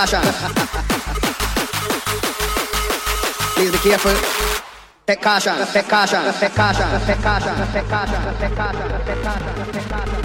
Take caution, take caution, take caution, take caution, take caution, take caution, take caution, take caution.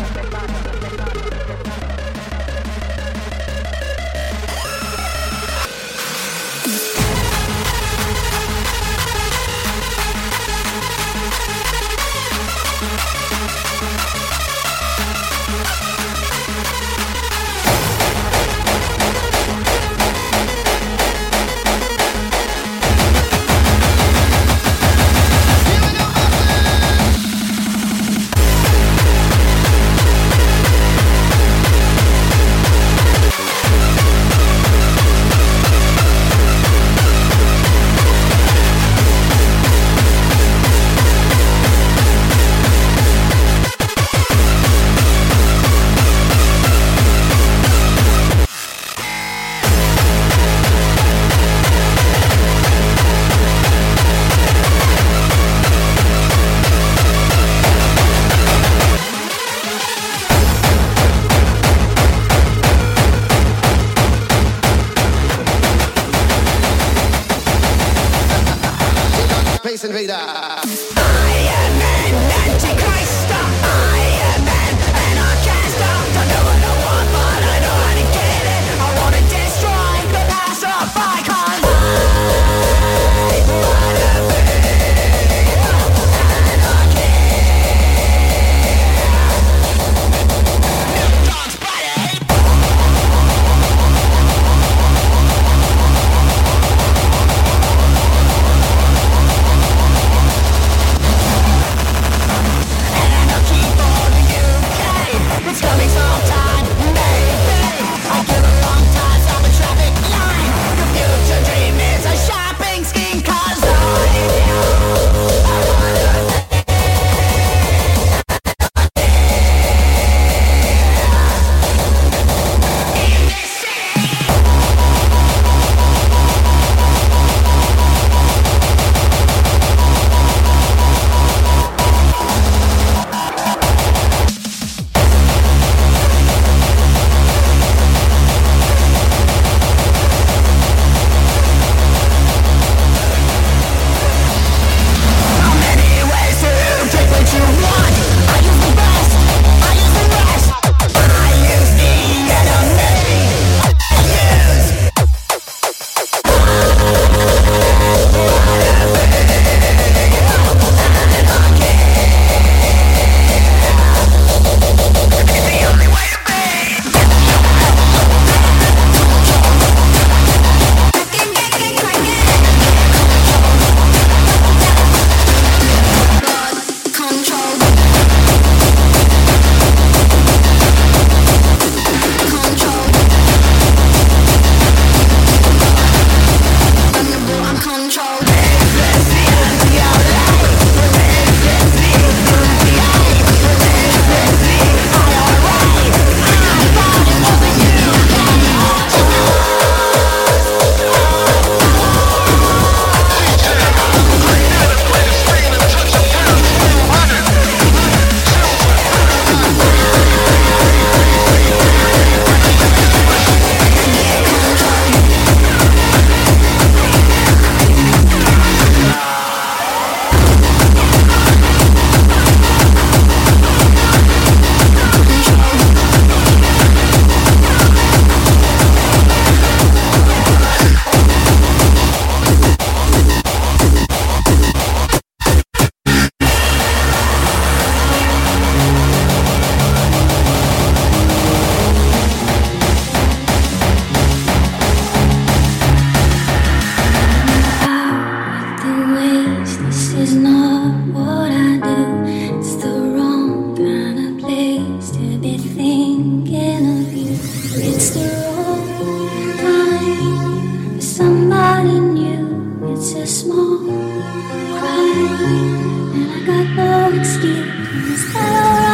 crying, and I got no excuse.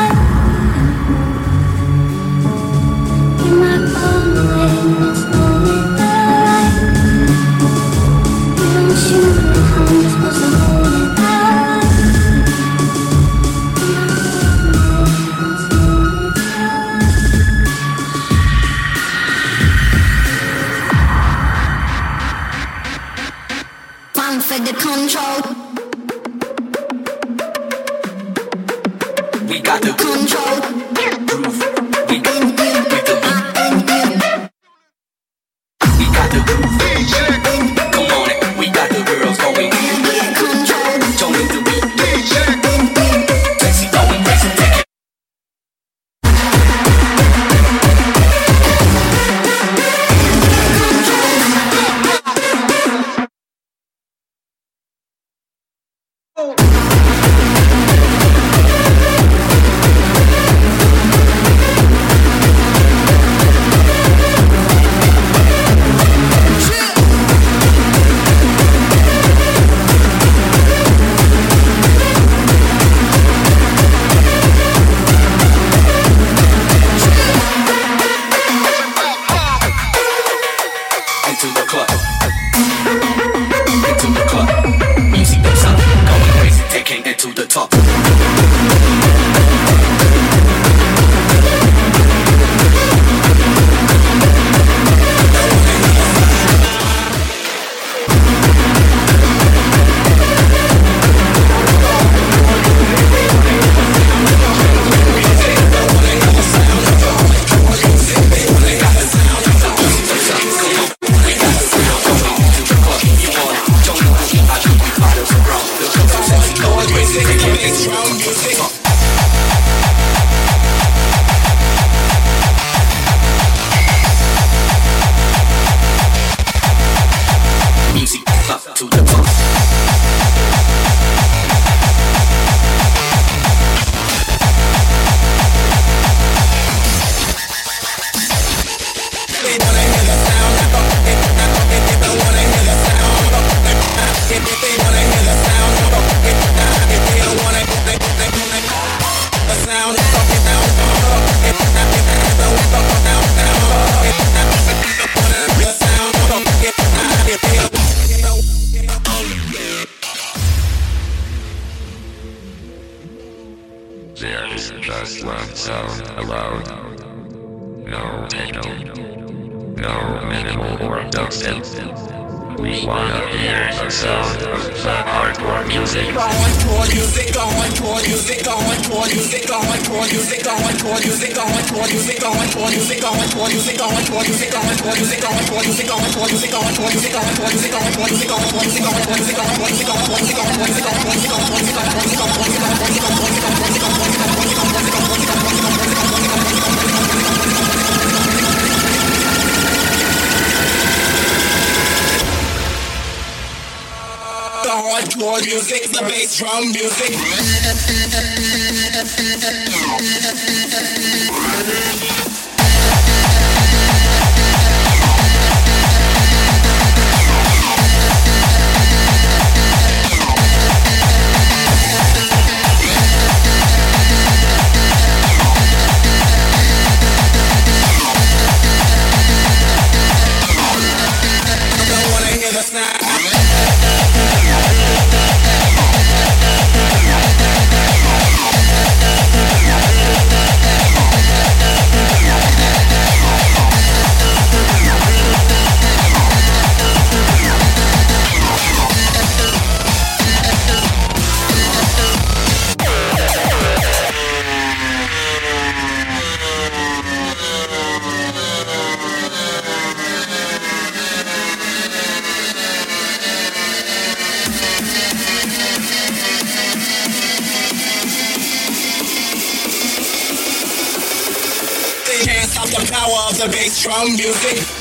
the hardcore music, the bass drum music. Strong music.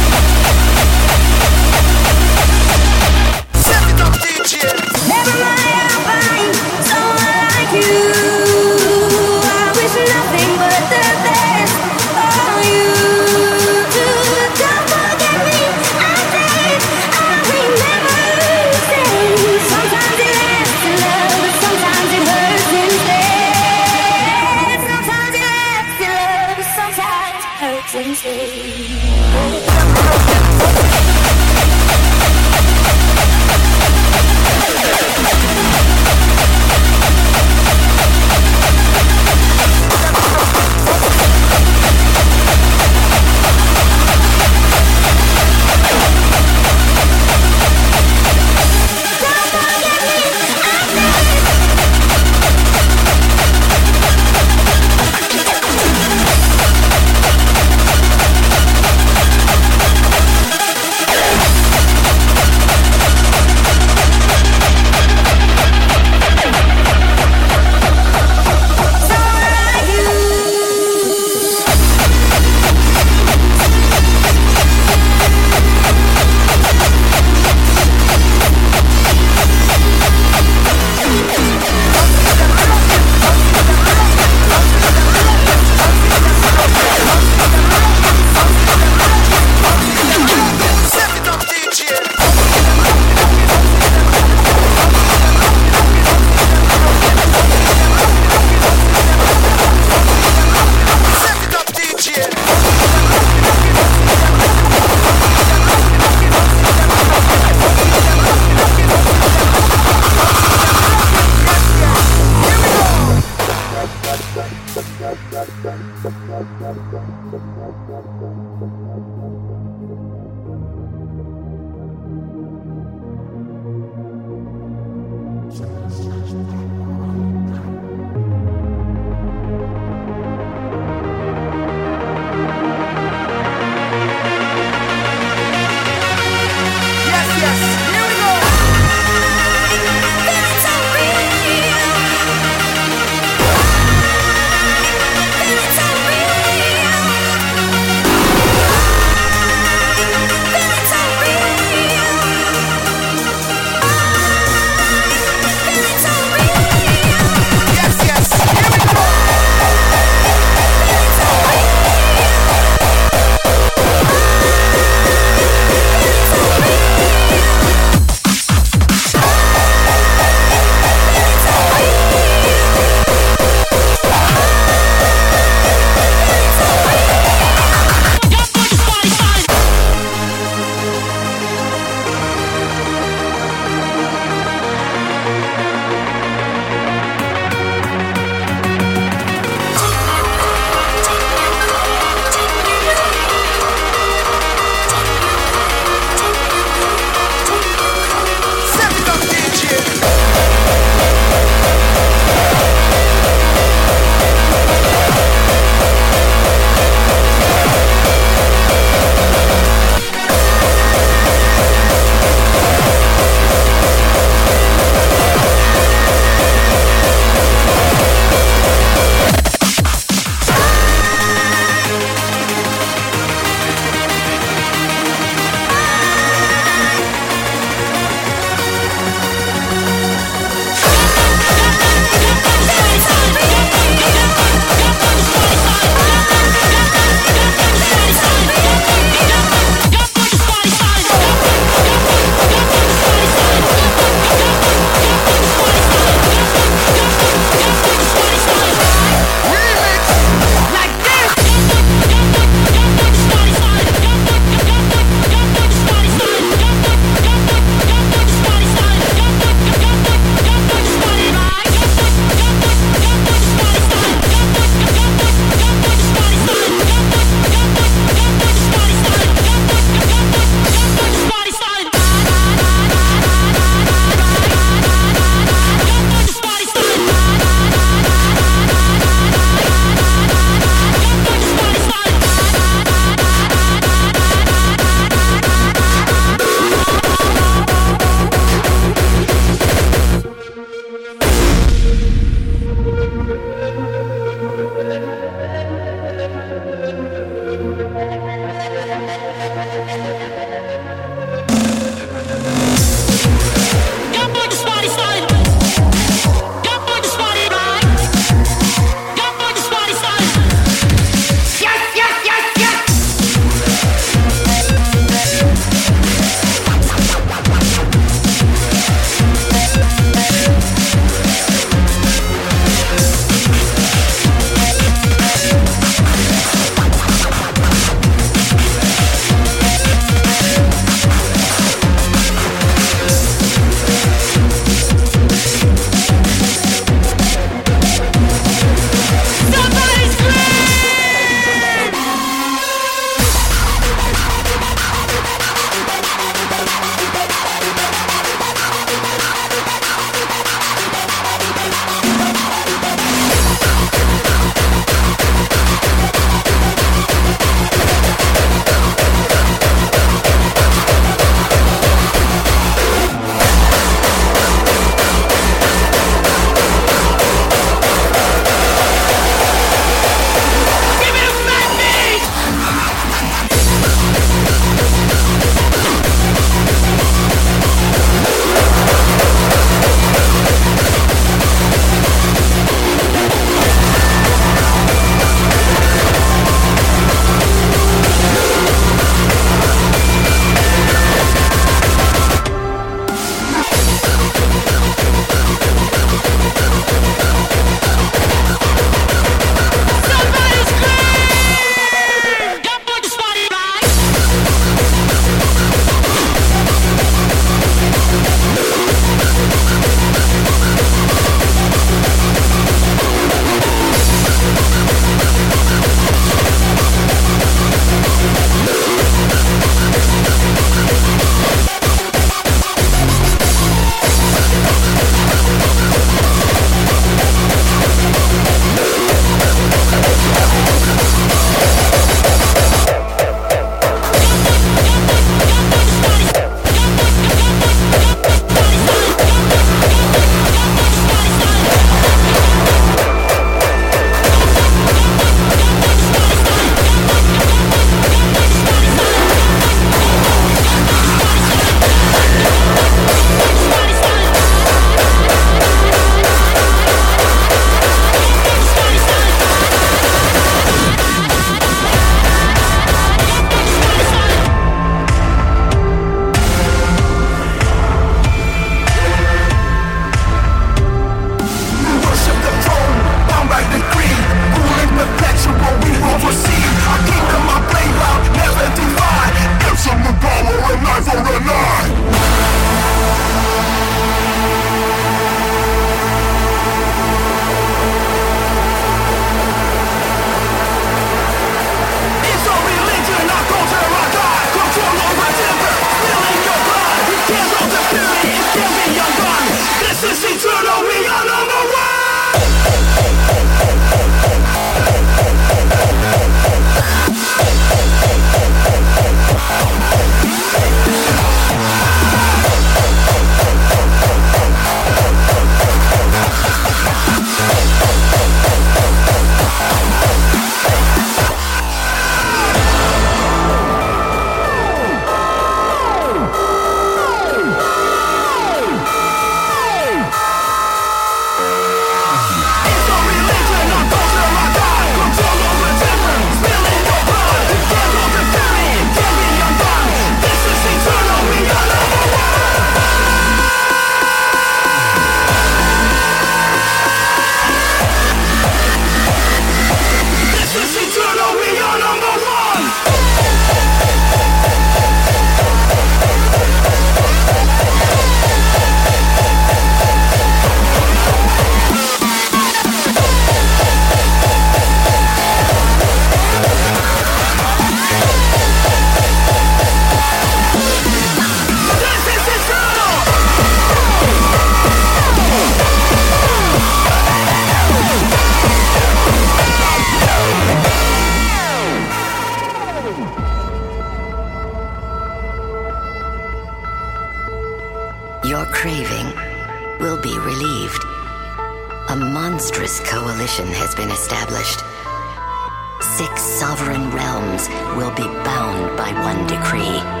Decree.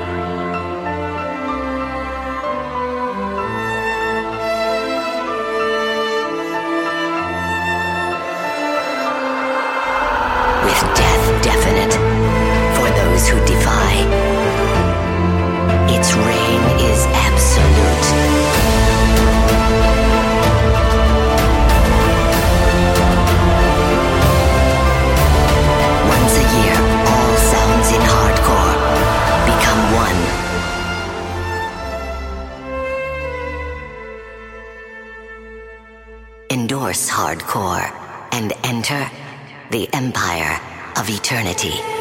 And enter the empire of eternity.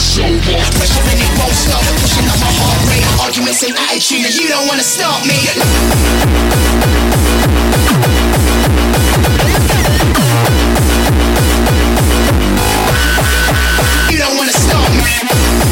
show off. Pressure and it won't stop. Pushing up my heart rate. Arguments and attitude, and you don't wanna stop me. You don't wanna stop me.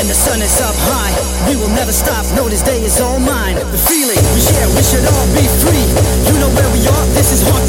and the sun is up high. We will never stop, Know this day is all mine. The feeling we share, we should all be free. You know where we are, this is hard.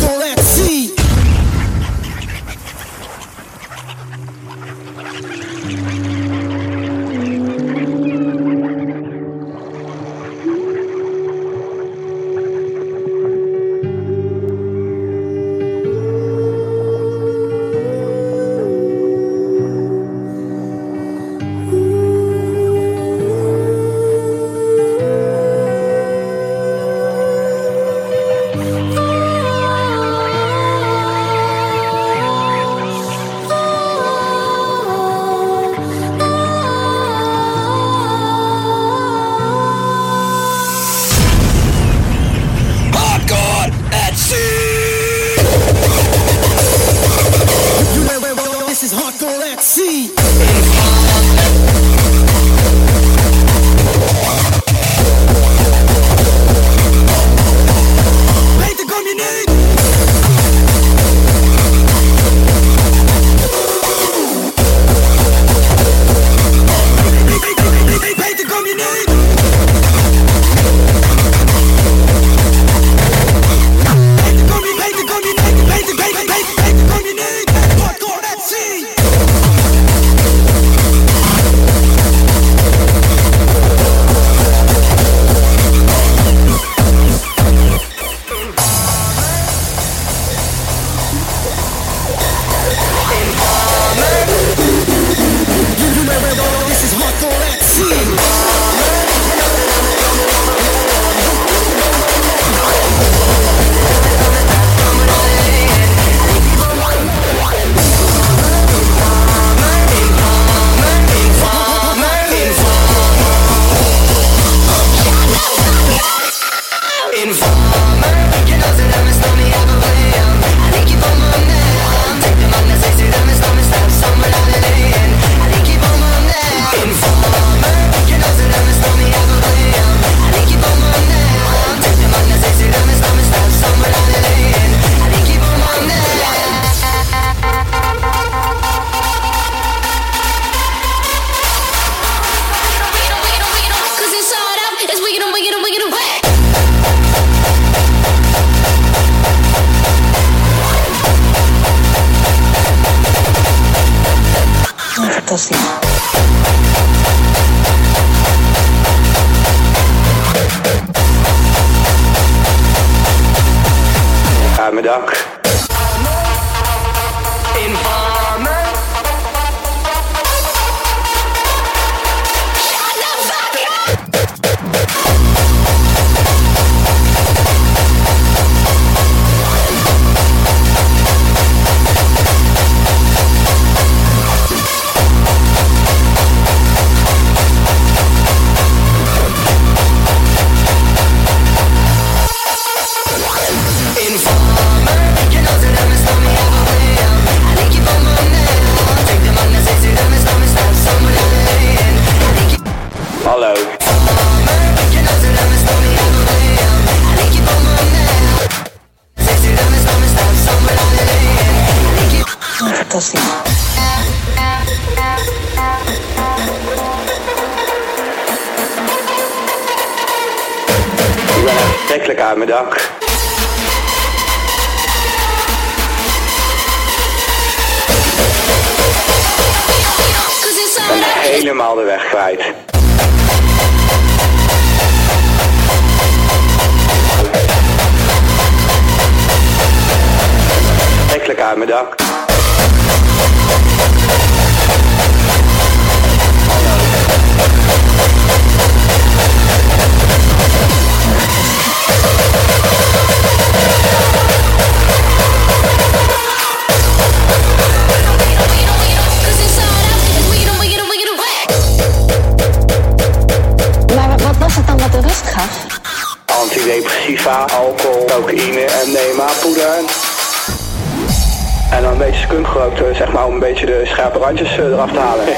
Je kunt gebruikt, zeg maar, om een beetje de scherpe randjes eh, eraf te halen.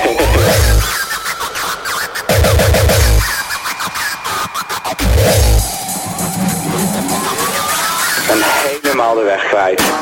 en helemaal de weg kwijt.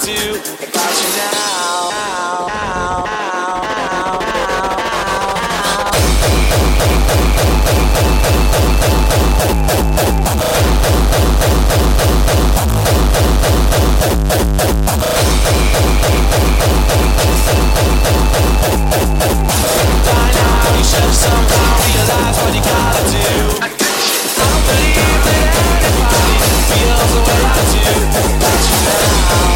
Feels the way I do about you now.